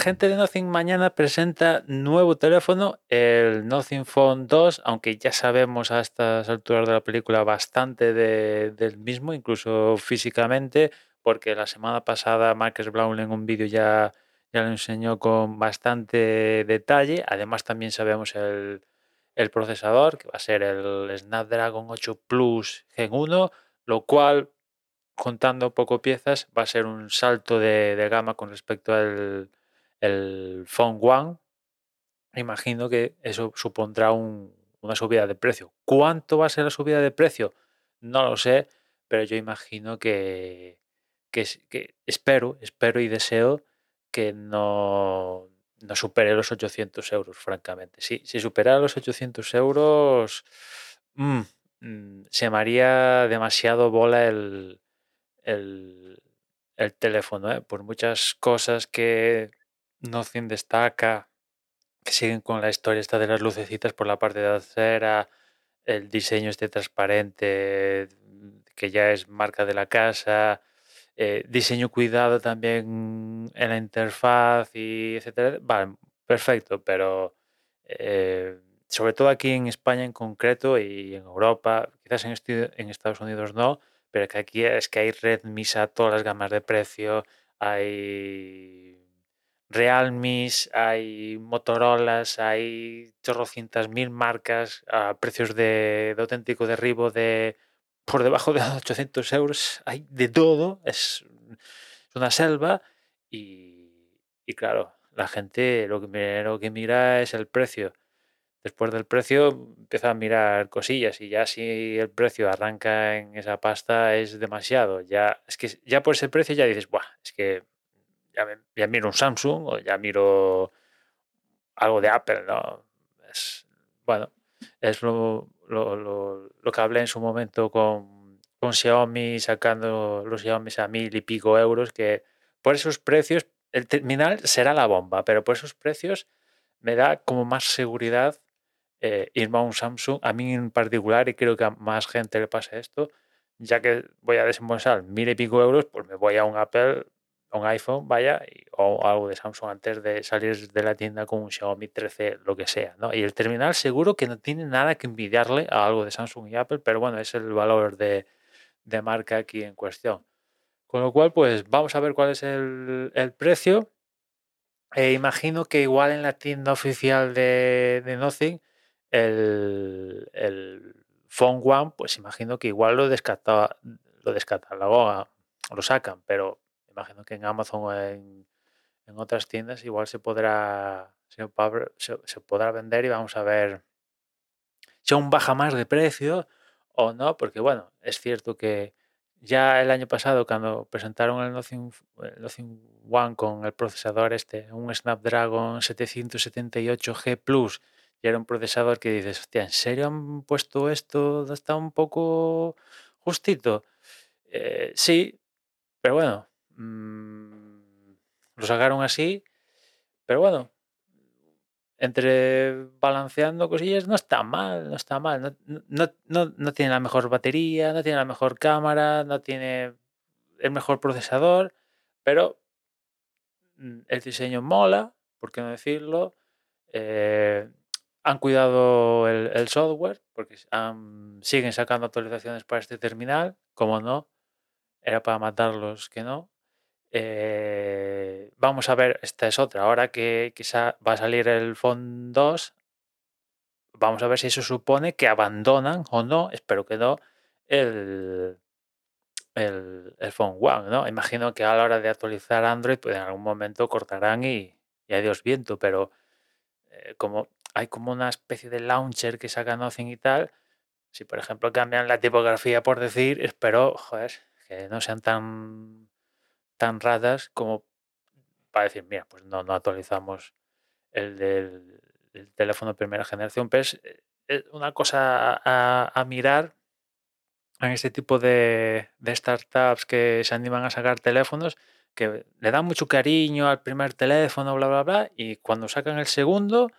gente de Nothing mañana presenta nuevo teléfono, el Nothing Phone 2, aunque ya sabemos a estas alturas de la película bastante del mismo, incluso físicamente, porque la semana pasada Marcus Brown en un vídeo ya, ya lo enseñó con bastante detalle. Además también sabemos el, el procesador, que va a ser el Snapdragon 8 Plus Gen 1, lo cual, contando poco piezas, va a ser un salto de, gama con respecto al el Phone One. Imagino que eso supondrá una subida de precio. ¿Cuánto va a ser la subida de precio? No lo sé, pero yo imagino que, que, espero, espero y deseo que no, no supere los 800 euros, francamente. Si, si superara los 800 euros, mm, mm, se me haría demasiado bola el, el, teléfono, ¿eh? por muchas cosas que Nothing destaca, que siguen con la historia esta de las lucecitas por la parte de acera, el diseño este transparente, que ya es marca de la casa, eh, diseño cuidado también en la interfaz y etcétera. Vale, perfecto, pero eh, sobre todo aquí en España en concreto y en Europa, quizás en, en Estados Unidos no, pero que aquí es que hay Redmi a todas las gamas de precio, hay Realmis, hay Motorolas, hay chorrocientas mil marcas a precios de, de auténtico derribo de por debajo de 800 euros hay de todo, es una selva y, claro, la gente lo que, que mira es el precio. Después del precio empieza a mirar cosillas y ya si el precio arranca en esa pasta es demasiado. Ya, es que ya por ese precio ya dices, Buah, es que ya, miro un Samsung o ya miro algo de Apple, ¿no? Es, bueno, es lo, lo, que hablé en su momento con, con Xiaomi, sacando los Xiaomi a mil y pico euros, que por esos precios, el terminal será la bomba, pero por esos precios me da como más seguridad eh, irme a un Samsung, a mí en particular, y creo que a más gente le pasa esto, ya que voy a desembolsar mil y pico euros, pues me voy a un Apple un iPhone, vaya, o algo de Samsung antes de salir de la tienda con un Xiaomi 13, lo que sea, ¿no? Y el terminal seguro que no tiene nada que envidiarle a algo de Samsung y Apple, pero bueno, es el valor de, marca aquí en cuestión. Con lo cual, pues vamos a ver cuál es el, precio. E imagino que igual en la tienda oficial de, de Nothing, el, el Phone One, pues imagino que igual lo descata, lo descatalogó, lo sacan, pero imagino que en Amazon o en, otras tiendas igual se podrá, se, podrá vender y vamos a ver si aún baja más de precio o no, porque bueno, es cierto que ya el año pasado cuando presentaron el Nothing, One con el procesador este, un Snapdragon 778G Plus, y era un procesador que dices, hostia, ¿en serio han puesto esto? Está un poco justito. Eh, sí, pero bueno, Mm, lo sacaron así, pero bueno, entre balanceando cosillas no está mal, no está mal. No, tiene la mejor batería, no tiene la mejor cámara, no tiene el mejor procesador, pero mm, el diseño mola, por qué no decirlo. Eh, han cuidado el, software, porque siguen sacando actualizaciones para este terminal, como no, era para matarlos que no. Eh, vamos a ver, esta es otra. Ahora que quizá va a salir el Phone 2, vamos a ver si eso supone que abandonan o no, espero que no, el, el, Phone One. ¿no? Imagino que a la hora de actualizar Android, pues en algún momento cortarán y, y adiós viento, pero eh, como hay como una especie de launcher que saca Nothing y tal, si por ejemplo cambian la tipografía por decir, espero joder, que no sean tan tan raras como para decir, mira, pues no, no actualizamos el del teléfono de primera generación, pero es, eh, una cosa a, mirar en este tipo de, startups que se animan a sacar teléfonos que le dan mucho cariño al primer teléfono, bla, bla, bla, y cuando sacan el segundo,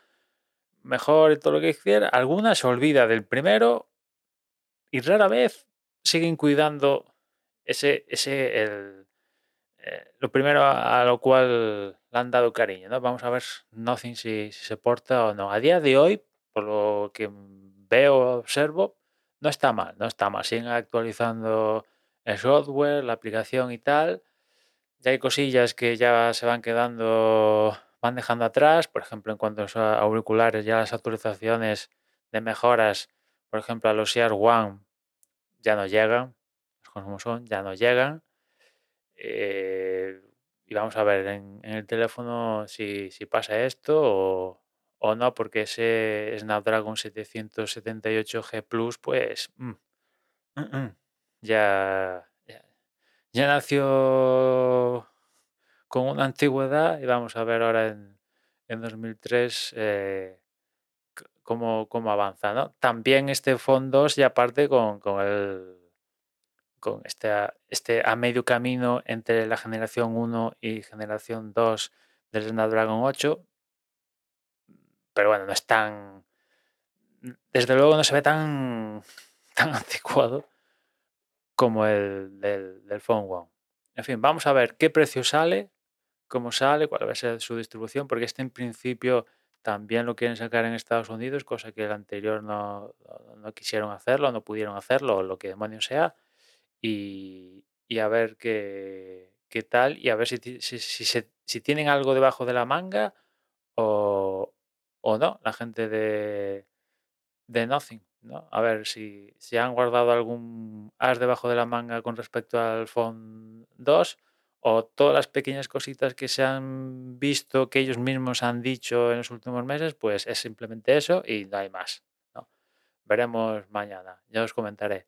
mejor y todo lo que quiera, alguna se olvida del primero y rara vez siguen cuidando ese, ese eh, lo primero a, lo cual le han dado cariño, ¿no? Vamos a ver Nothing si, si se porta o no. A día de hoy, por lo que veo, observo, no está mal, no está mal. Siguen actualizando el software, la aplicación y tal. Ya hay cosillas que ya se van quedando, van dejando atrás. Por ejemplo, en cuanto a auriculares, ya las actualizaciones de mejoras, por ejemplo, a los Ear One ya no llegan, como son, ya no llegan. Eh, y vamos a ver en, el teléfono si, pasa esto o, no, porque ese Snapdragon 778G Plus, pues mm, mm, mm, ya, ya, nació con una antigüedad y vamos a ver ahora en, en 2003 eh, cómo, cómo, avanza. También este fondo y aparte con, con el con este, este a medio camino entre la generación 1 y generación 2 del Snapdragon 8. Pero bueno, no es tan. Desde luego no se ve tan, tan anticuado como el del, del Phone One. En fin, vamos a ver qué precio sale, cómo sale, cuál va a ser su distribución, porque este en principio también lo quieren sacar en Estados Unidos, cosa que el anterior no, no quisieron hacerlo, no pudieron hacerlo, o lo que demonios sea y, a ver qué, qué, tal y a ver si, si, si, tienen algo debajo de la manga o, o no, la gente de, de Nothing. ¿no? A ver si, si han guardado algún as debajo de la manga con respecto al Phone 2 o todas las pequeñas cositas que se han visto, que ellos mismos han dicho en los últimos meses, pues es simplemente eso y no hay más. ¿no? Veremos mañana, ya os comentaré.